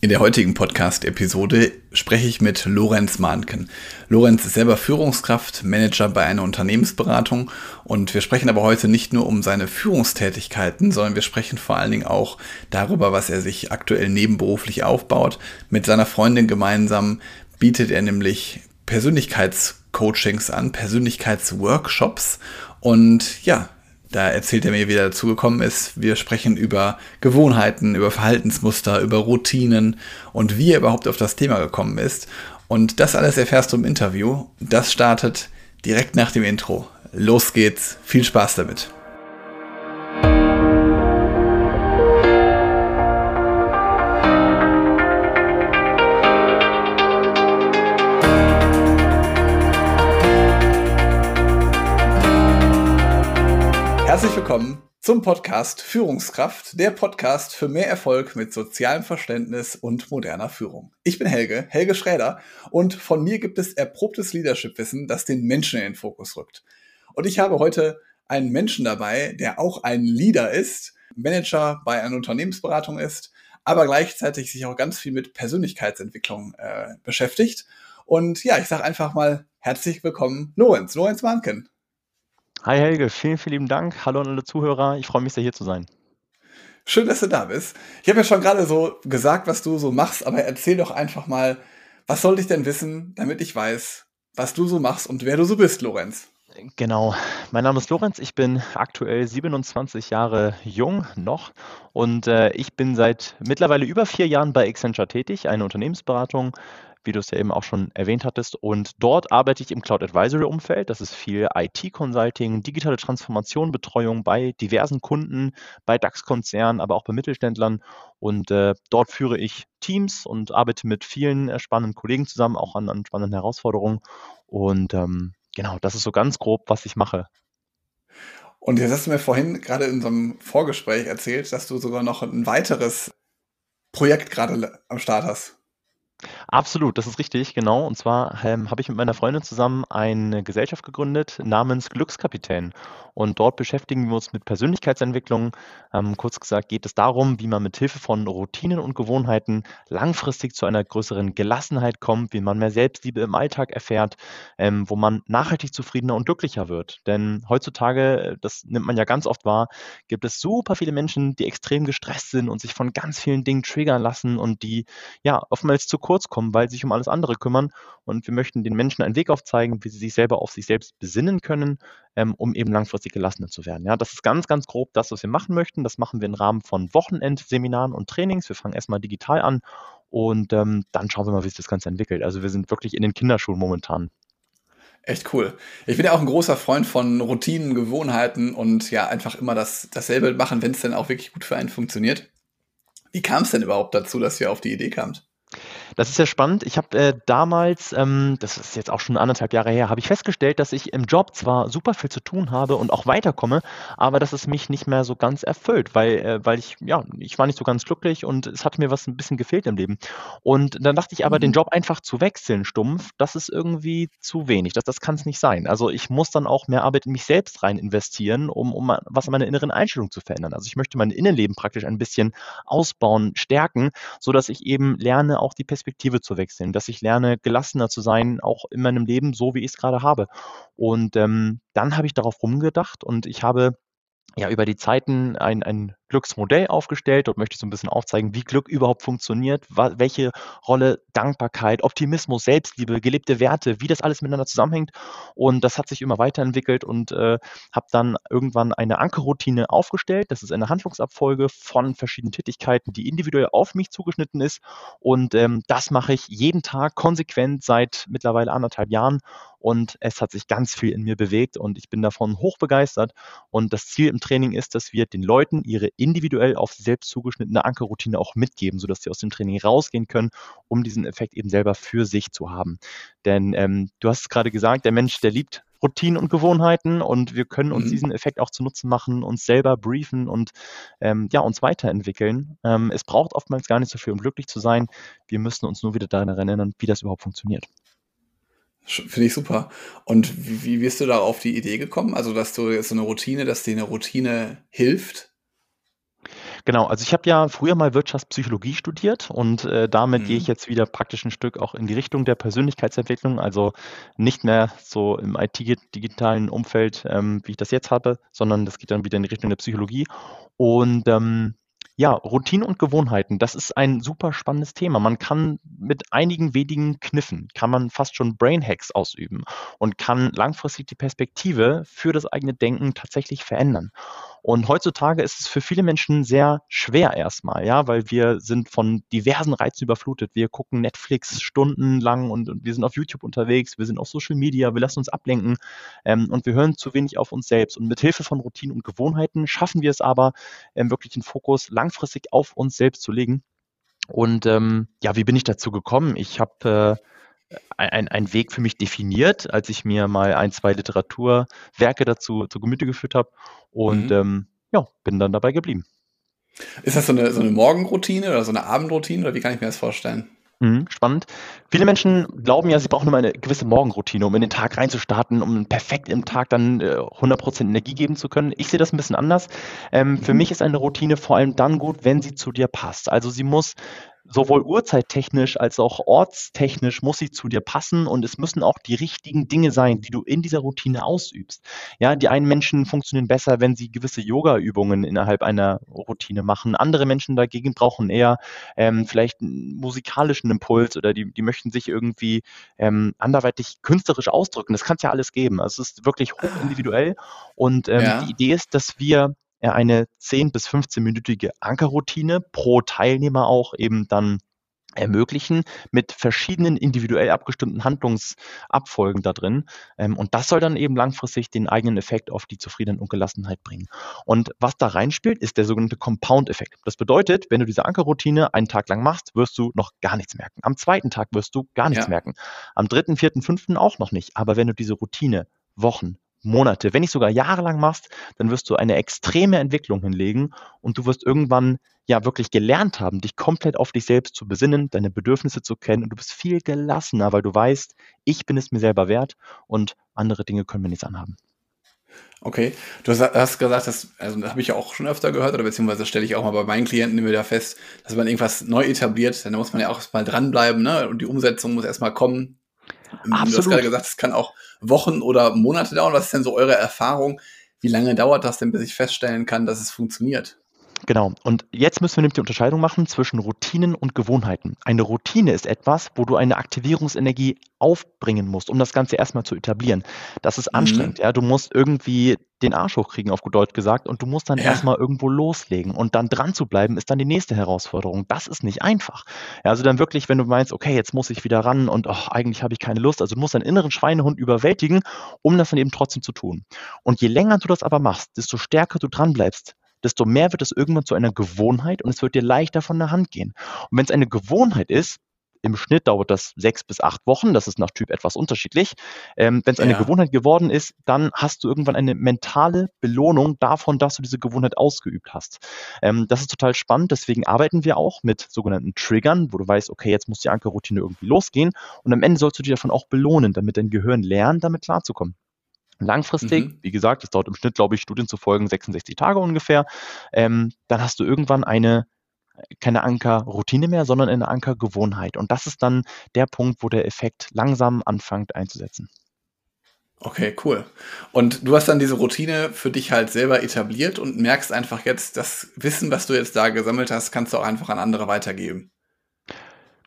In der heutigen Podcast-Episode spreche ich mit Lorenz Mahnken. Lorenz ist selber Führungskraft, Manager bei einer Unternehmensberatung und wir sprechen aber heute nicht nur um seine Führungstätigkeiten, sondern wir sprechen vor allen Dingen auch darüber, was er sich aktuell nebenberuflich aufbaut. Mit seiner Freundin gemeinsam bietet er nämlich Persönlichkeitscoachings an, Persönlichkeitsworkshops und ja, da erzählt er mir, wie er dazu gekommen ist. Wir sprechen über Gewohnheiten, über Verhaltensmuster, über Routinen und wie er überhaupt auf das Thema gekommen ist. Und das alles erfährst du im Interview. Das startet direkt nach dem Intro. Los geht's. Viel Spaß damit. Herzlich willkommen zum Podcast Führungskraft, der Podcast für mehr Erfolg mit sozialem Verständnis und moderner Führung. Ich bin Helge, Helge Schräder, und von mir gibt es erprobtes Leadership-Wissen, das den Menschen in den Fokus rückt. Und ich habe heute einen Menschen dabei, der auch ein Leader ist, Manager bei einer Unternehmensberatung ist, aber gleichzeitig sich auch ganz viel mit Persönlichkeitsentwicklung äh, beschäftigt. Und ja, ich sage einfach mal herzlich willkommen, Lorenz, Lorenz Warnken. Hi Helge, vielen, vielen lieben Dank. Hallo an alle Zuhörer. Ich freue mich sehr, hier zu sein. Schön, dass du da bist. Ich habe ja schon gerade so gesagt, was du so machst, aber erzähl doch einfach mal, was sollte ich denn wissen, damit ich weiß, was du so machst und wer du so bist, Lorenz? Genau, mein Name ist Lorenz, ich bin aktuell 27 Jahre jung noch und äh, ich bin seit mittlerweile über vier Jahren bei Accenture tätig, eine Unternehmensberatung wie du es ja eben auch schon erwähnt hattest. Und dort arbeite ich im Cloud Advisory Umfeld. Das ist viel IT-Consulting, digitale Transformation, Betreuung bei diversen Kunden, bei DAX-Konzernen, aber auch bei Mittelständlern. Und äh, dort führe ich Teams und arbeite mit vielen äh, spannenden Kollegen zusammen, auch an, an spannenden Herausforderungen. Und ähm, genau, das ist so ganz grob, was ich mache. Und jetzt hast du mir vorhin gerade in so einem Vorgespräch erzählt, dass du sogar noch ein weiteres Projekt gerade am Start hast. Absolut, das ist richtig, genau. Und zwar ähm, habe ich mit meiner Freundin zusammen eine Gesellschaft gegründet namens Glückskapitän. Und dort beschäftigen wir uns mit Persönlichkeitsentwicklung. Ähm, kurz gesagt geht es darum, wie man mit Hilfe von Routinen und Gewohnheiten langfristig zu einer größeren Gelassenheit kommt, wie man mehr Selbstliebe im Alltag erfährt, ähm, wo man nachhaltig zufriedener und glücklicher wird. Denn heutzutage, das nimmt man ja ganz oft wahr, gibt es super viele Menschen, die extrem gestresst sind und sich von ganz vielen Dingen triggern lassen und die ja oftmals zu kurz kommen, weil sie sich um alles andere kümmern. Und wir möchten den Menschen einen Weg aufzeigen, wie sie sich selber auf sich selbst besinnen können, ähm, um eben langfristig gelassener zu werden. Ja, das ist ganz, ganz grob das, was wir machen möchten. Das machen wir im Rahmen von Wochenendseminaren und Trainings. Wir fangen erstmal digital an und ähm, dann schauen wir mal, wie sich das Ganze entwickelt. Also wir sind wirklich in den Kinderschuhen momentan. Echt cool. Ich bin ja auch ein großer Freund von Routinen, Gewohnheiten und ja, einfach immer das, dasselbe machen, wenn es dann auch wirklich gut für einen funktioniert. Wie kam es denn überhaupt dazu, dass ihr auf die Idee kamt? Das ist sehr spannend. Ich habe äh, damals, ähm, das ist jetzt auch schon anderthalb Jahre her, habe ich festgestellt, dass ich im Job zwar super viel zu tun habe und auch weiterkomme, aber dass es mich nicht mehr so ganz erfüllt, weil, äh, weil ich, ja, ich war nicht so ganz glücklich und es hat mir was ein bisschen gefehlt im Leben. Und dann dachte ich aber, mhm. den Job einfach zu wechseln, stumpf, das ist irgendwie zu wenig. Das, das kann es nicht sein. Also ich muss dann auch mehr Arbeit in mich selbst rein investieren, um, um was an meiner inneren Einstellung zu verändern. Also ich möchte mein Innenleben praktisch ein bisschen ausbauen, stärken, sodass ich eben lerne, auch die Perspektive Perspektive zu wechseln, dass ich lerne, gelassener zu sein, auch in meinem Leben, so wie ich es gerade habe. Und ähm, dann habe ich darauf rumgedacht und ich habe ja über die Zeiten ein, ein Glücksmodell aufgestellt. Dort möchte ich so ein bisschen aufzeigen, wie Glück überhaupt funktioniert, welche Rolle Dankbarkeit, Optimismus, Selbstliebe, gelebte Werte, wie das alles miteinander zusammenhängt. Und das hat sich immer weiterentwickelt und äh, habe dann irgendwann eine Ankerroutine aufgestellt. Das ist eine Handlungsabfolge von verschiedenen Tätigkeiten, die individuell auf mich zugeschnitten ist. Und ähm, das mache ich jeden Tag konsequent seit mittlerweile anderthalb Jahren. Und es hat sich ganz viel in mir bewegt und ich bin davon hochbegeistert. Und das Ziel im Training ist, dass wir den Leuten ihre individuell auf sie selbst zugeschnittene Ankerroutine auch mitgeben, sodass sie aus dem Training rausgehen können, um diesen Effekt eben selber für sich zu haben. Denn ähm, du hast es gerade gesagt, der Mensch, der liebt Routinen und Gewohnheiten und wir können uns mhm. diesen Effekt auch zunutze machen, uns selber briefen und ähm, ja, uns weiterentwickeln. Ähm, es braucht oftmals gar nicht so viel, um glücklich zu sein. Wir müssen uns nur wieder daran erinnern, wie das überhaupt funktioniert. Finde ich super. Und wie, wie bist du da auf die Idee gekommen? Also, dass du jetzt so eine Routine, dass dir eine Routine hilft? Genau, also ich habe ja früher mal Wirtschaftspsychologie studiert und äh, damit mhm. gehe ich jetzt wieder praktisch ein Stück auch in die Richtung der Persönlichkeitsentwicklung, also nicht mehr so im IT-digitalen Umfeld, ähm, wie ich das jetzt habe, sondern das geht dann wieder in die Richtung der Psychologie. Und ähm, ja, Routinen und Gewohnheiten, das ist ein super spannendes Thema. Man kann mit einigen wenigen Kniffen, kann man fast schon Brain Hacks ausüben und kann langfristig die Perspektive für das eigene Denken tatsächlich verändern. Und heutzutage ist es für viele Menschen sehr schwer erstmal, ja, weil wir sind von diversen Reizen überflutet. Wir gucken Netflix stundenlang und, und wir sind auf YouTube unterwegs, wir sind auf Social Media, wir lassen uns ablenken ähm, und wir hören zu wenig auf uns selbst. Und mit Hilfe von Routinen und Gewohnheiten schaffen wir es aber, ähm, wirklich den Fokus langfristig auf uns selbst zu legen. Und ähm, ja, wie bin ich dazu gekommen? Ich habe äh, ein, ein Weg für mich definiert, als ich mir mal ein, zwei Literaturwerke dazu zu Gemüte geführt habe und mhm. ähm, ja, bin dann dabei geblieben. Ist das so eine, so eine Morgenroutine oder so eine Abendroutine oder wie kann ich mir das vorstellen? Mhm, spannend. Viele Menschen glauben ja, sie brauchen nur eine gewisse Morgenroutine, um in den Tag reinzustarten, um perfekt im Tag dann äh, 100% Energie geben zu können. Ich sehe das ein bisschen anders. Ähm, mhm. Für mich ist eine Routine vor allem dann gut, wenn sie zu dir passt. Also sie muss sowohl uhrzeittechnisch als auch ortstechnisch muss sie zu dir passen und es müssen auch die richtigen Dinge sein, die du in dieser Routine ausübst. Ja, die einen Menschen funktionieren besser, wenn sie gewisse Yoga-Übungen innerhalb einer Routine machen. Andere Menschen dagegen brauchen eher ähm, vielleicht einen musikalischen Impuls oder die, die möchten sich irgendwie ähm, anderweitig künstlerisch ausdrücken. Das kann es ja alles geben. Also es ist wirklich hochindividuell und ähm, ja. die Idee ist, dass wir eine 10 bis 15-minütige Ankerroutine pro Teilnehmer auch eben dann ermöglichen mit verschiedenen individuell abgestimmten Handlungsabfolgen da drin. Ähm, und das soll dann eben langfristig den eigenen Effekt auf die Zufriedenheit und Gelassenheit bringen. Und was da reinspielt, ist der sogenannte Compound-Effekt. Das bedeutet, wenn du diese Ankerroutine einen Tag lang machst, wirst du noch gar nichts merken. Am zweiten Tag wirst du gar nichts ja. merken. Am dritten, vierten, fünften auch noch nicht. Aber wenn du diese Routine Wochen, Monate, wenn nicht sogar jahrelang machst, dann wirst du eine extreme Entwicklung hinlegen und du wirst irgendwann ja wirklich gelernt haben, dich komplett auf dich selbst zu besinnen, deine Bedürfnisse zu kennen und du bist viel gelassener, weil du weißt, ich bin es mir selber wert und andere Dinge können mir nichts anhaben. Okay, du hast gesagt, das, also das habe ich ja auch schon öfter gehört, oder beziehungsweise stelle ich auch mal bei meinen Klienten immer wieder fest, dass man irgendwas neu etabliert, dann muss man ja auch erstmal dranbleiben, ne? Und die Umsetzung muss erstmal kommen. Absolut. Du hast gerade gesagt, es kann auch Wochen oder Monate dauern. Was ist denn so eure Erfahrung? Wie lange dauert das denn, bis ich feststellen kann, dass es funktioniert? Genau. Und jetzt müssen wir nämlich die Unterscheidung machen zwischen Routinen und Gewohnheiten. Eine Routine ist etwas, wo du eine Aktivierungsenergie aufbringen musst, um das Ganze erstmal zu etablieren. Das ist mhm. anstrengend. Mhm. Ja, du musst irgendwie den Arsch hochkriegen, auf gut Deutsch gesagt, und du musst dann ja. erstmal irgendwo loslegen. Und dann dran zu bleiben, ist dann die nächste Herausforderung. Das ist nicht einfach. Ja, also dann wirklich, wenn du meinst, okay, jetzt muss ich wieder ran und oh, eigentlich habe ich keine Lust, also du musst deinen inneren Schweinehund überwältigen, um das dann eben trotzdem zu tun. Und je länger du das aber machst, desto stärker du dran bleibst, desto mehr wird es irgendwann zu einer Gewohnheit und es wird dir leichter von der Hand gehen. Und wenn es eine Gewohnheit ist, im Schnitt dauert das sechs bis acht Wochen. Das ist nach Typ etwas unterschiedlich. Ähm, Wenn es eine ja. Gewohnheit geworden ist, dann hast du irgendwann eine mentale Belohnung davon, dass du diese Gewohnheit ausgeübt hast. Ähm, das ist total spannend. Deswegen arbeiten wir auch mit sogenannten Triggern, wo du weißt, okay, jetzt muss die Ankerroutine irgendwie losgehen. Und am Ende sollst du dich davon auch belohnen, damit dein Gehirn lernt, damit klarzukommen. Langfristig, mhm. wie gesagt, das dauert im Schnitt, glaube ich, Studien zu folgen 66 Tage ungefähr. Ähm, dann hast du irgendwann eine keine Ankerroutine mehr, sondern eine Ankergewohnheit. Und das ist dann der Punkt, wo der Effekt langsam anfängt einzusetzen. Okay, cool. Und du hast dann diese Routine für dich halt selber etabliert und merkst einfach jetzt, das Wissen, was du jetzt da gesammelt hast, kannst du auch einfach an andere weitergeben.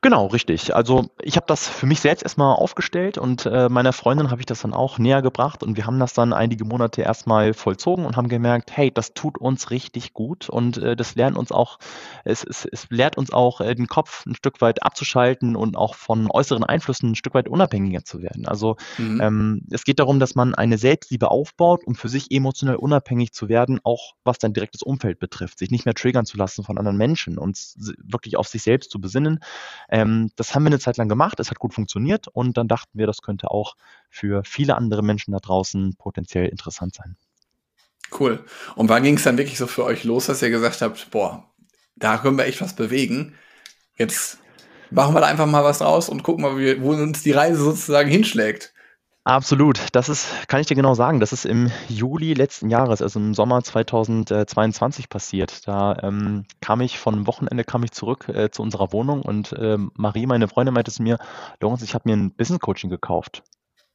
Genau, richtig. Also ich habe das für mich selbst erstmal aufgestellt und äh, meiner Freundin habe ich das dann auch näher gebracht und wir haben das dann einige Monate erstmal vollzogen und haben gemerkt, hey, das tut uns richtig gut und äh, das lernt uns auch, es, es, es lehrt uns auch äh, den Kopf ein Stück weit abzuschalten und auch von äußeren Einflüssen ein Stück weit unabhängiger zu werden. Also mhm. ähm, es geht darum, dass man eine Selbstliebe aufbaut, um für sich emotionell unabhängig zu werden, auch was dein direktes Umfeld betrifft, sich nicht mehr triggern zu lassen von anderen Menschen und wirklich auf sich selbst zu besinnen ähm, das haben wir eine Zeit lang gemacht, es hat gut funktioniert und dann dachten wir, das könnte auch für viele andere Menschen da draußen potenziell interessant sein. Cool. Und wann ging es dann wirklich so für euch los, dass ihr gesagt habt, boah, da können wir echt was bewegen. Jetzt machen wir da einfach mal was raus und gucken mal, wo uns die Reise sozusagen hinschlägt. Absolut. Das ist, kann ich dir genau sagen, das ist im Juli letzten Jahres, also im Sommer 2022 passiert. Da ähm, kam ich von Wochenende kam ich zurück äh, zu unserer Wohnung und ähm, Marie, meine Freundin, meinte zu mir, Lorenz, ich habe mir ein Business Coaching gekauft.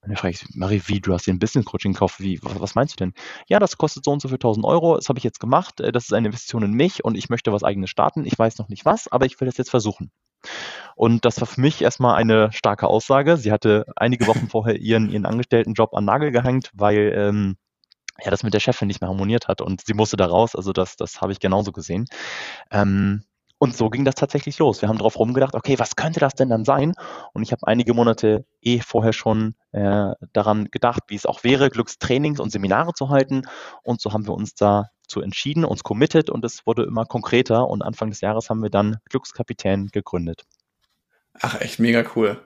Und dann frage ich, Marie, wie, du hast dir ein Business Coaching gekauft? Wie, was, was meinst du denn? Ja, das kostet so und so viel 1000 Euro. Das habe ich jetzt gemacht. Äh, das ist eine Investition in mich und ich möchte was eigenes starten. Ich weiß noch nicht was, aber ich will das jetzt versuchen. Und das war für mich erstmal eine starke Aussage. Sie hatte einige Wochen vorher ihren, ihren Angestelltenjob an Nagel gehängt, weil ähm, ja, das mit der Chefin nicht mehr harmoniert hat und sie musste da raus. Also das, das habe ich genauso gesehen. Ähm, und so ging das tatsächlich los. Wir haben drauf rumgedacht, okay, was könnte das denn dann sein? Und ich habe einige Monate eh vorher schon äh, daran gedacht, wie es auch wäre, Glückstrainings und Seminare zu halten. Und so haben wir uns dazu entschieden, uns committed und es wurde immer konkreter. Und Anfang des Jahres haben wir dann Glückskapitän gegründet. Ach, echt mega cool.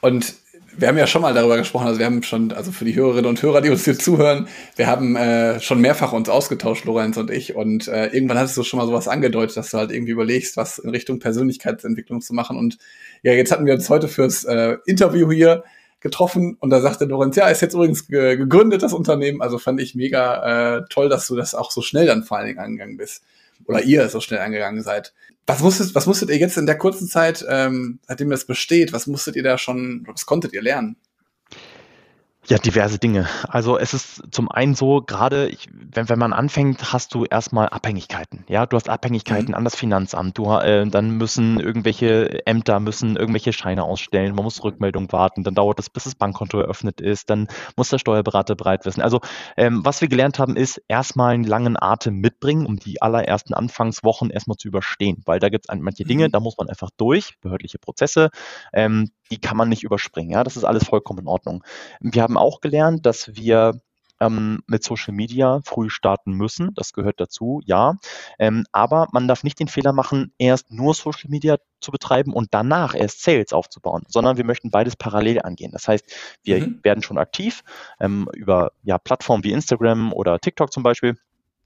Und wir haben ja schon mal darüber gesprochen, also wir haben schon, also für die Hörerinnen und Hörer, die uns hier zuhören, wir haben äh, schon mehrfach uns ausgetauscht, Lorenz und ich, und äh, irgendwann hattest du schon mal sowas angedeutet, dass du halt irgendwie überlegst, was in Richtung Persönlichkeitsentwicklung zu machen. Und ja, jetzt hatten wir uns heute fürs äh, Interview hier getroffen und da sagte Lorenz, ja, ist jetzt übrigens ge gegründet, das Unternehmen. Also fand ich mega äh, toll, dass du das auch so schnell dann vor allen Dingen angegangen bist. Oder ihr so schnell angegangen seid. Was musstet, was musstet ihr jetzt in der kurzen Zeit, ähm, seitdem das besteht, was musstet ihr da schon, was konntet ihr lernen? Ja, diverse Dinge. Also es ist zum einen so, gerade wenn, wenn man anfängt, hast du erstmal Abhängigkeiten. Ja, du hast Abhängigkeiten mhm. an das Finanzamt. Du, äh, dann müssen irgendwelche Ämter müssen irgendwelche Scheine ausstellen. Man muss Rückmeldung warten. Dann dauert es, bis das Bankkonto eröffnet ist. Dann muss der Steuerberater bereit wissen. Also ähm, was wir gelernt haben, ist erstmal einen langen Atem mitbringen, um die allerersten Anfangswochen erstmal zu überstehen. Weil da gibt es manche Dinge, mhm. da muss man einfach durch, behördliche Prozesse. Ähm, die kann man nicht überspringen. Ja, das ist alles vollkommen in Ordnung. Wir haben auch gelernt, dass wir ähm, mit Social Media früh starten müssen. Das gehört dazu, ja. Ähm, aber man darf nicht den Fehler machen, erst nur Social Media zu betreiben und danach erst Sales aufzubauen, sondern wir möchten beides parallel angehen. Das heißt, wir mhm. werden schon aktiv ähm, über ja, Plattformen wie Instagram oder TikTok zum Beispiel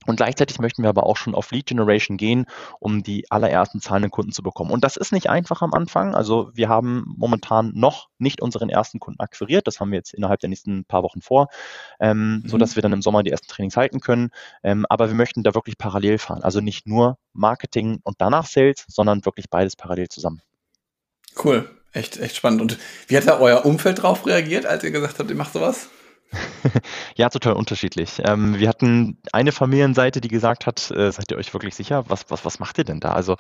und gleichzeitig möchten wir aber auch schon auf Lead Generation gehen, um die allerersten zahlenden Kunden zu bekommen. Und das ist nicht einfach am Anfang. Also wir haben momentan noch nicht unseren ersten Kunden akquiriert. Das haben wir jetzt innerhalb der nächsten paar Wochen vor, ähm, mhm. so dass wir dann im Sommer die ersten Trainings halten können. Ähm, aber wir möchten da wirklich parallel fahren. Also nicht nur Marketing und danach Sales, sondern wirklich beides parallel zusammen. Cool. Echt, echt spannend. Und wie hat da euer Umfeld drauf reagiert, als ihr gesagt habt, ihr macht sowas? Ja, total unterschiedlich. Ähm, wir hatten eine Familienseite, die gesagt hat, äh, seid ihr euch wirklich sicher? Was, was, was macht ihr denn da? Also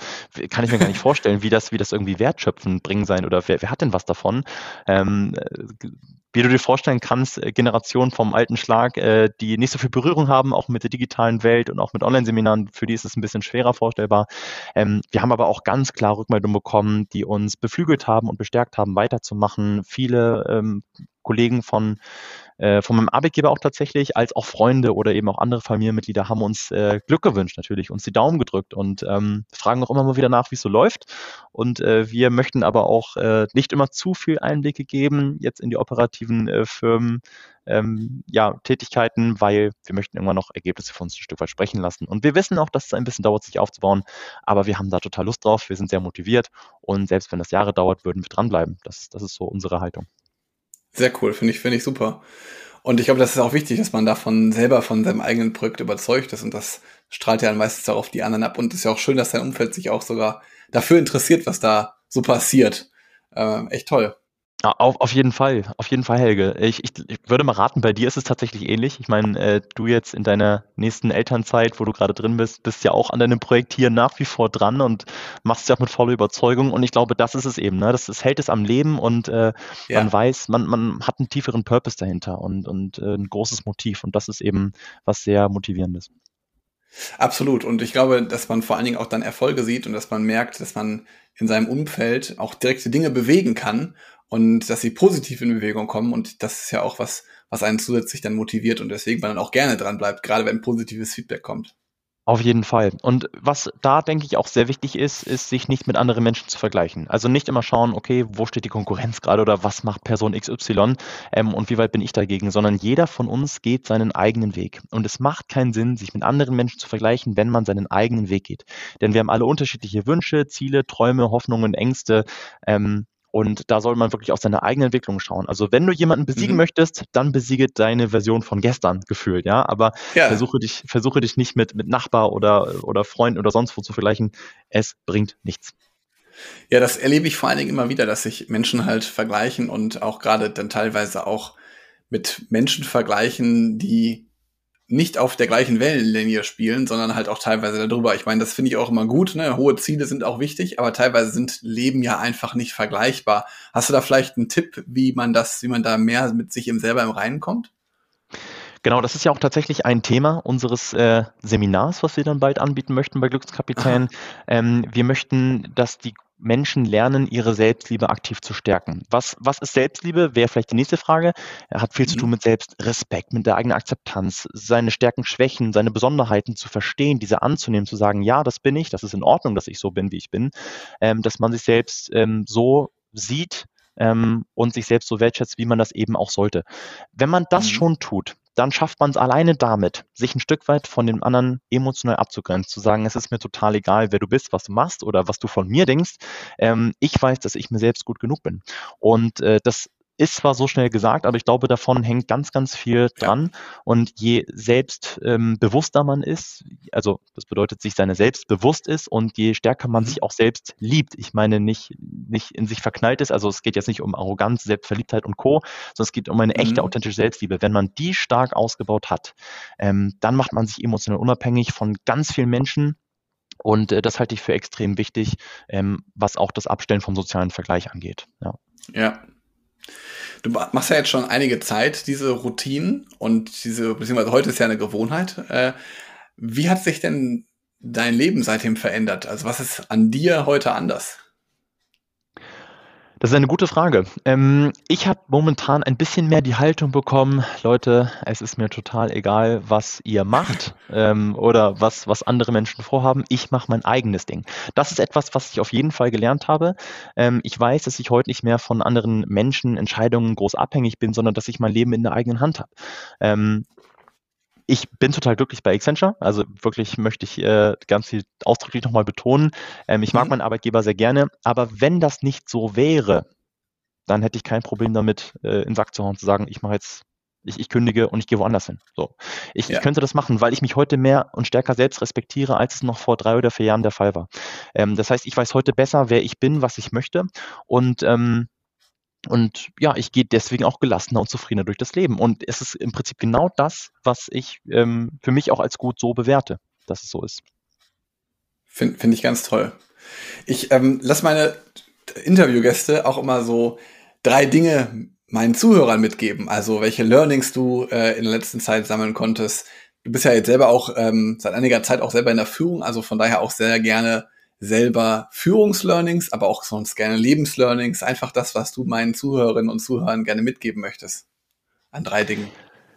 kann ich mir gar nicht vorstellen, wie das, wie das irgendwie wertschöpfend bringen sein oder wer, wer hat denn was davon? Ähm, äh, wie du dir vorstellen kannst, äh, Generationen vom alten Schlag, äh, die nicht so viel Berührung haben, auch mit der digitalen Welt und auch mit Online-Seminaren, für die ist es ein bisschen schwerer vorstellbar. Ähm, wir haben aber auch ganz klar Rückmeldungen bekommen, die uns beflügelt haben und bestärkt haben, weiterzumachen. Viele ähm, Kollegen von äh, von meinem Arbeitgeber auch tatsächlich, als auch Freunde oder eben auch andere Familienmitglieder haben uns äh, Glück gewünscht natürlich, uns die Daumen gedrückt und ähm, fragen auch immer mal wieder nach, wie es so läuft. Und äh, wir möchten aber auch äh, nicht immer zu viel Einblicke geben jetzt in die operativen äh, Firmen. Ähm, ja, Tätigkeiten, weil wir möchten irgendwann noch Ergebnisse für uns ein Stück weit sprechen lassen. Und wir wissen auch, dass es ein bisschen dauert, sich aufzubauen, aber wir haben da total Lust drauf, wir sind sehr motiviert und selbst wenn das Jahre dauert, würden wir dranbleiben. Das, das ist so unsere Haltung. Sehr cool, finde ich, finde ich super. Und ich glaube, das ist auch wichtig, dass man davon selber von seinem eigenen Projekt überzeugt ist und das strahlt ja dann meistens auch auf die anderen ab und es ist ja auch schön, dass dein Umfeld sich auch sogar dafür interessiert, was da so passiert. Ähm, echt toll. Auf, auf jeden Fall, auf jeden Fall, Helge. Ich, ich, ich würde mal raten, bei dir ist es tatsächlich ähnlich. Ich meine, äh, du jetzt in deiner nächsten Elternzeit, wo du gerade drin bist, bist ja auch an deinem Projekt hier nach wie vor dran und machst es ja auch mit voller Überzeugung. Und ich glaube, das ist es eben. Ne? Das, das hält es am Leben und äh, ja. man weiß, man, man hat einen tieferen Purpose dahinter und, und äh, ein großes Motiv. Und das ist eben was sehr motivierendes. Absolut. Und ich glaube, dass man vor allen Dingen auch dann Erfolge sieht und dass man merkt, dass man in seinem Umfeld auch direkte Dinge bewegen kann und dass sie positiv in Bewegung kommen und das ist ja auch was, was einen zusätzlich dann motiviert und deswegen man dann auch gerne dran bleibt, gerade wenn positives Feedback kommt. Auf jeden Fall. Und was da, denke ich, auch sehr wichtig ist, ist, sich nicht mit anderen Menschen zu vergleichen. Also nicht immer schauen, okay, wo steht die Konkurrenz gerade oder was macht Person XY ähm, und wie weit bin ich dagegen, sondern jeder von uns geht seinen eigenen Weg. Und es macht keinen Sinn, sich mit anderen Menschen zu vergleichen, wenn man seinen eigenen Weg geht. Denn wir haben alle unterschiedliche Wünsche, Ziele, Träume, Hoffnungen, Ängste. Ähm, Und da soll man wirklich auf seine eigene Entwicklung schauen. Also wenn du jemanden besiegen Mhm. möchtest, dann besiege deine Version von gestern gefühlt, ja. Aber Ja. versuche dich, versuche dich nicht mit, mit Nachbar oder, oder Freund oder sonst wo zu vergleichen. Es bringt nichts. Ja, das erlebe ich vor allen Dingen immer wieder, dass sich Menschen halt vergleichen und auch gerade dann teilweise auch mit Menschen vergleichen, die nicht auf der gleichen Wellenlinie spielen, sondern halt auch teilweise darüber. Ich meine, das finde ich auch immer gut. Ne? Hohe Ziele sind auch wichtig, aber teilweise sind Leben ja einfach nicht vergleichbar. Hast du da vielleicht einen Tipp, wie man das, wie man da mehr mit sich im selber im Reinen kommt? Genau, das ist ja auch tatsächlich ein Thema unseres äh, Seminars, was wir dann bald anbieten möchten bei Glückskapitän. Ähm, wir möchten, dass die Menschen lernen, ihre Selbstliebe aktiv zu stärken. Was, was ist Selbstliebe? Wäre vielleicht die nächste Frage. Er hat viel zu Mhm. tun mit Selbstrespekt, mit der eigenen Akzeptanz, seine Stärken, Schwächen, seine Besonderheiten zu verstehen, diese anzunehmen, zu sagen, ja, das bin ich, das ist in Ordnung, dass ich so bin, wie ich bin, ähm, dass man sich selbst ähm, so sieht ähm, und sich selbst so wertschätzt, wie man das eben auch sollte. Wenn man das Mhm. schon tut, dann schafft man es alleine damit, sich ein Stück weit von dem anderen emotional abzugrenzen, zu sagen, es ist mir total egal, wer du bist, was du machst oder was du von mir denkst. Ähm, ich weiß, dass ich mir selbst gut genug bin. Und äh, das ist zwar so schnell gesagt, aber ich glaube, davon hängt ganz, ganz viel dran. Und je selbstbewusster ähm, man ist, also das bedeutet, sich seiner selbst bewusst ist und je stärker man Mhm. sich auch selbst liebt, ich meine nicht, nicht in sich verknallt ist, also es geht jetzt nicht um Arroganz, Selbstverliebtheit und Co., sondern es geht um eine echte, Mhm. authentische Selbstliebe. Wenn man die stark ausgebaut hat, ähm, dann macht man sich emotional unabhängig von ganz vielen Menschen, und äh, das halte ich für extrem wichtig, ähm, was auch das Abstellen vom sozialen Vergleich angeht. Ja. Ja. Du ma- machst ja jetzt schon einige Zeit diese Routinen und diese, beziehungsweise heute ist ja eine Gewohnheit. Äh, wie hat sich denn dein Leben seitdem verändert? Also was ist an dir heute anders? Das ist eine gute Frage. Ähm, ich habe momentan ein bisschen mehr die Haltung bekommen, Leute, es ist mir total egal, was ihr macht ähm, oder was, was andere Menschen vorhaben. Ich mache mein eigenes Ding. Das ist etwas, was ich auf jeden Fall gelernt habe. Ähm, ich weiß, dass ich heute nicht mehr von anderen Menschen Entscheidungen groß abhängig bin, sondern dass ich mein Leben in der eigenen Hand habe. Ich bin total glücklich bei Accenture. Also wirklich möchte ich äh, ganz viel ausdrücklich nochmal betonen. Ähm, ich mag Mhm. meinen Arbeitgeber sehr gerne. Aber wenn das nicht so wäre, dann hätte ich kein Problem damit, äh, in den Sack zu hauen und zu sagen, ich mache jetzt, ich, ich kündige und ich gehe woanders hin. So. Ich, Ja. ich könnte das machen, weil ich mich heute mehr und stärker selbst respektiere, als es noch vor drei oder vier Jahren der Fall war. Ähm, das heißt, ich weiß heute besser, wer ich bin, was ich möchte. Und ähm, und ja, ich gehe deswegen auch gelassener und zufriedener durch das Leben. Und es ist im Prinzip genau das, was ich ähm, für mich auch als gut so bewerte, dass es so ist. Finde find ich ganz toll. Ich ähm, lass meine Interviewgäste auch immer so drei Dinge meinen Zuhörern mitgeben. Also welche Learnings du äh, in der letzten Zeit sammeln konntest. Du bist ja jetzt selber auch ähm, seit einiger Zeit auch selber in der Führung, also von daher auch sehr gerne selber Führungslearnings, aber auch sonst gerne Lebenslearnings. Einfach das, was du meinen Zuhörerinnen und Zuhörern gerne mitgeben möchtest. An drei Dingen.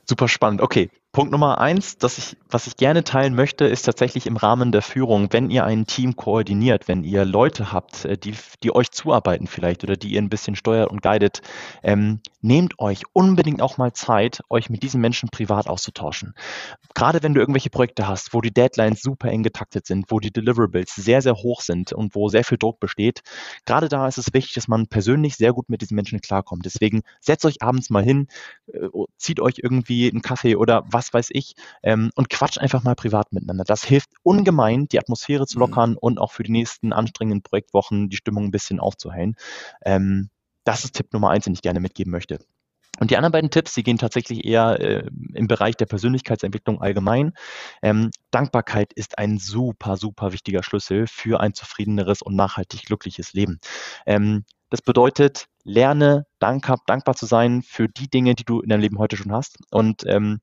Super spannend. Okay, Punkt Nummer eins, dass ich, was ich gerne teilen möchte, ist tatsächlich im Rahmen der Führung, wenn ihr ein Team koordiniert, wenn ihr Leute habt, äh, die, die euch zuarbeiten vielleicht oder die ihr ein bisschen steuert und guidet, ähm, nehmt euch unbedingt auch mal Zeit, euch mit diesen Menschen privat auszutauschen. Gerade wenn du irgendwelche Projekte hast, wo die Deadlines super eng getaktet sind, wo die Deliverables sehr, sehr hoch sind und wo sehr viel Druck besteht, gerade da ist es wichtig, dass man persönlich sehr gut mit diesen Menschen klarkommt. Deswegen setzt euch abends mal hin, äh, zieht euch irgendwie einen Kaffee oder was weiß ich ähm, und quatscht einfach mal privat miteinander. Das hilft ungemein, die Atmosphäre zu Mhm. lockern und auch für die nächsten anstrengenden Projektwochen die Stimmung ein bisschen aufzuhellen. Ähm, das ist Tipp Nummer eins, den ich gerne mitgeben möchte. Und die anderen beiden Tipps, die gehen tatsächlich eher äh, im Bereich der Persönlichkeitsentwicklung allgemein. Ähm, Dankbarkeit ist ein super, super wichtiger Schlüssel für ein zufriedeneres und nachhaltig glückliches Leben. Ähm, das bedeutet, lerne dankbar, dankbar zu sein für die Dinge, die du in deinem Leben heute schon hast und ähm,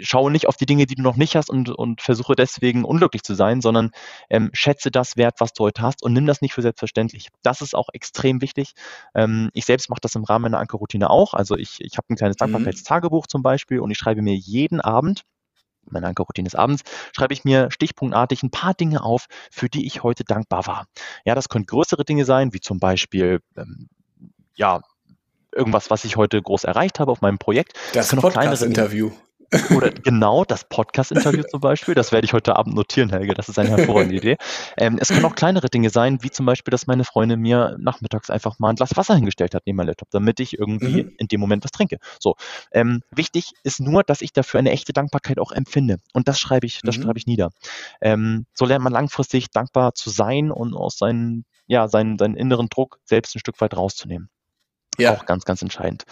schaue nicht auf die Dinge, die du noch nicht hast und, und versuche deswegen unglücklich zu sein, sondern ähm, schätze das wert, was du heute hast und nimm das nicht für selbstverständlich. Das ist auch extrem wichtig. Ähm, ich selbst mache das im Rahmen meiner Ankerroutine auch. Also ich, ich habe ein kleines Mhm. Dankbarkeitstagebuch zum Beispiel und ich schreibe mir jeden Abend meine Ankerroutine ist abends, schreibe ich mir stichpunktartig ein paar Dinge auf, für die ich heute dankbar war. Ja, das können größere Dinge sein, wie zum Beispiel, ähm, ja, irgendwas, was ich heute groß erreicht habe auf meinem Projekt. Das Dinge- Podcast-Interview. Oder genau das Podcast-Interview zum Beispiel, das werde ich heute Abend notieren, Helge, das ist eine hervorragende Idee. Ähm, es können auch kleinere Dinge sein, wie zum Beispiel, dass meine Freundin mir nachmittags einfach mal ein Glas Wasser hingestellt hat neben meinem Laptop, damit ich irgendwie mhm. in dem Moment was trinke. So. Ähm, wichtig ist nur, dass ich dafür eine echte Dankbarkeit auch empfinde. Und das schreibe ich, das mhm. schreibe ich nieder. Ähm, so lernt man langfristig dankbar zu sein und aus seinen, ja, seinen, seinen inneren Druck selbst ein Stück weit rauszunehmen. Ja. Auch ganz, ganz entscheidend.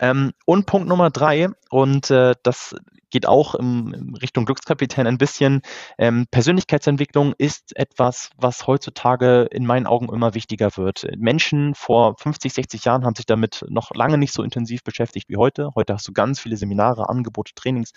Ähm, und Punkt Nummer drei, und äh, das geht auch in Richtung Glückskapitän ein bisschen. Ähm, Persönlichkeitsentwicklung ist etwas, was heutzutage in meinen Augen immer wichtiger wird. Menschen vor 50, 60 Jahren haben sich damit noch lange nicht so intensiv beschäftigt wie heute. Heute hast du ganz viele Seminare, Angebote, Trainings.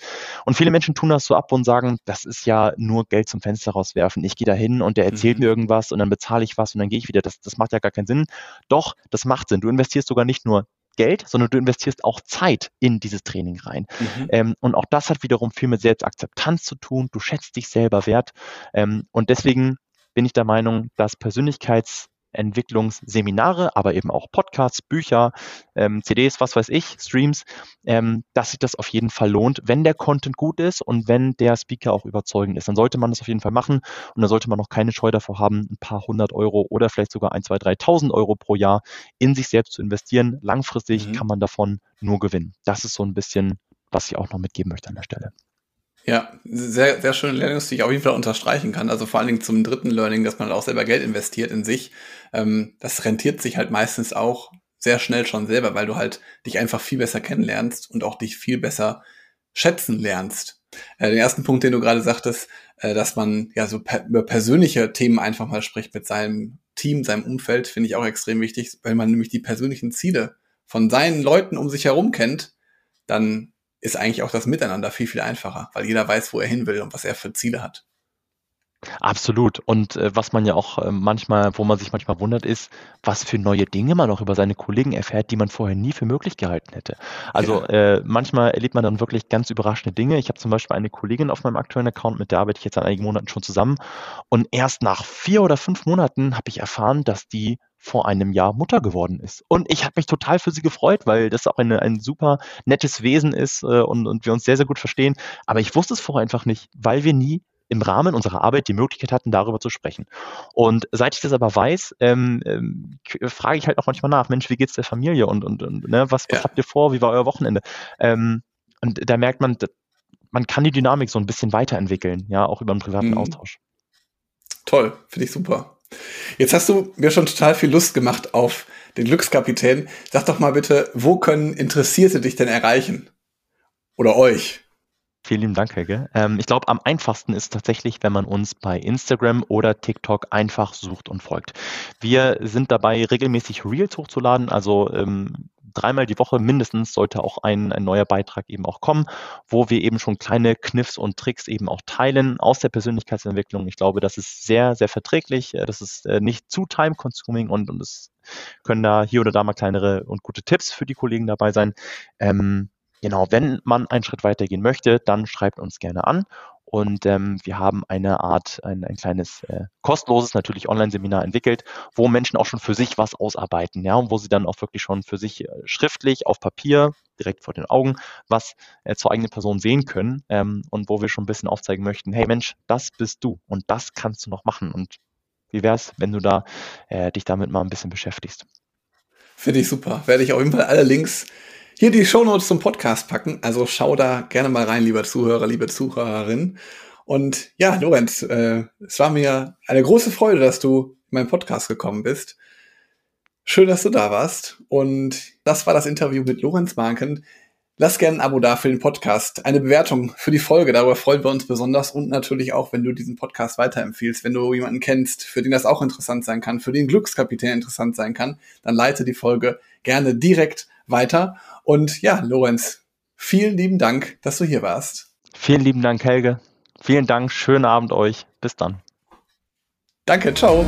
Und viele Menschen tun das so ab und sagen, das ist ja nur Geld zum Fenster rauswerfen. Ich gehe da hin und der erzählt mhm. mir irgendwas und dann bezahle ich was und dann gehe ich wieder. Das, das macht ja gar keinen Sinn. Doch, das macht Sinn. Du investierst sogar nicht nur Geld, sondern du investierst auch Zeit in dieses Training rein. Mhm. Ähm, und auch das hat wiederum viel mit Selbstakzeptanz zu tun. Du schätzt dich selber wert. Ähm, und deswegen bin ich der Meinung, dass Persönlichkeits Entwicklungsseminare, aber eben auch Podcasts, Bücher, ähm, CDs, was weiß ich, Streams, ähm, dass sich das auf jeden Fall lohnt, wenn der Content gut ist und wenn der Speaker auch überzeugend ist. Dann sollte man das auf jeden Fall machen und dann sollte man noch keine Scheu davor haben, ein paar hundert Euro oder vielleicht sogar ein, zwei, dreitausend Euro pro Jahr in sich selbst zu investieren. Langfristig mhm. kann man davon nur gewinnen. Das ist so ein bisschen, was ich auch noch mitgeben möchte an der Stelle. Ja, sehr, sehr schöne Learnings, die ich auf jeden Fall unterstreichen kann. Also vor allen Dingen zum dritten Learning, dass man auch selber Geld investiert in sich. Ähm, das rentiert sich halt meistens auch sehr schnell schon selber, weil du halt dich einfach viel besser kennenlernst und auch dich viel besser schätzen lernst. Äh, den ersten Punkt, den du gerade sagtest, äh, dass man ja so über persönliche Themen einfach mal spricht mit seinem Team, seinem Umfeld, finde ich auch extrem wichtig, weil man nämlich die persönlichen Ziele von seinen Leuten um sich herum kennt, dann ist eigentlich auch das Miteinander viel, viel einfacher, weil jeder weiß, wo er hin will und was er für Ziele hat. Absolut. Und äh, was man ja auch äh, manchmal, wo man sich manchmal wundert, ist, was für neue Dinge man auch über seine Kollegen erfährt, die man vorher nie für möglich gehalten hätte. Also ja. äh, manchmal erlebt man dann wirklich ganz überraschende Dinge. Ich habe zum Beispiel eine Kollegin auf meinem aktuellen Account, mit der arbeite ich jetzt seit einigen Monaten schon zusammen. Und erst nach vier oder fünf Monaten habe ich erfahren, dass die vor einem Jahr Mutter geworden ist. Und ich habe mich total für sie gefreut, weil das auch eine, ein super nettes Wesen ist äh, und, und wir uns sehr, sehr gut verstehen. Aber ich wusste es vorher einfach nicht, weil wir nie im Rahmen unserer Arbeit die Möglichkeit hatten, darüber zu sprechen. Und seit ich das aber weiß, ähm, ähm, frage ich halt auch manchmal nach, Mensch, wie geht's der Familie und, und, und ne, was, was ja. habt ihr vor, wie war euer Wochenende? Ähm, und da merkt man, man kann die Dynamik so ein bisschen weiterentwickeln, ja, auch über einen privaten mhm. Austausch. Toll, finde ich super. Jetzt hast du mir schon total viel Lust gemacht auf den Glückskapitän. Sag doch mal bitte, wo können Interessierte dich denn erreichen? Oder euch? Vielen lieben Dank, Helge. Ähm, ich glaube, am einfachsten ist tatsächlich, wenn man uns bei Instagram oder TikTok einfach sucht und folgt. Wir sind dabei, regelmäßig Reels hochzuladen, also ähm, dreimal die Woche mindestens sollte auch ein, ein neuer Beitrag eben auch kommen, wo wir eben schon kleine Kniffs und Tricks eben auch teilen aus der Persönlichkeitsentwicklung. Ich glaube, das ist sehr, sehr verträglich. Äh, das ist äh, nicht zu time-consuming und, und es können da hier oder da mal kleinere und gute Tipps für die Kollegen dabei sein. Ähm, Genau, wenn man einen Schritt weitergehen möchte, dann schreibt uns gerne an. Und ähm, wir haben eine Art, ein, ein kleines äh, kostenloses natürlich Online-Seminar entwickelt, wo Menschen auch schon für sich was ausarbeiten, ja, und wo sie dann auch wirklich schon für sich äh, schriftlich auf Papier direkt vor den Augen was äh, zur eigenen Person sehen können ähm, und wo wir schon ein bisschen aufzeigen möchten, hey Mensch, das bist du und das kannst du noch machen. Und wie wäre es, wenn du da äh, dich damit mal ein bisschen beschäftigst? Finde ich super. Werde ich auf jeden Fall alle Links hier die Shownotes zum Podcast packen. Also schau da gerne mal rein, lieber Zuhörer, liebe Zuhörerin. Und ja, Lorenz, äh, es war mir eine große Freude, dass du in meinen Podcast gekommen bist. Schön, dass du da warst. Und das war das Interview mit Lorenz Marken. Lass gerne ein Abo da für den Podcast, eine Bewertung für die Folge, darüber freuen wir uns besonders und natürlich auch, wenn du diesen Podcast weiterempfiehlst, wenn du jemanden kennst, für den das auch interessant sein kann, für den Glückskapitän interessant sein kann, dann leite die Folge gerne direkt weiter und ja, Lorenz, vielen lieben Dank, dass du hier warst. Vielen lieben Dank, Helge. Vielen Dank, schönen Abend euch. Bis dann. Danke, ciao.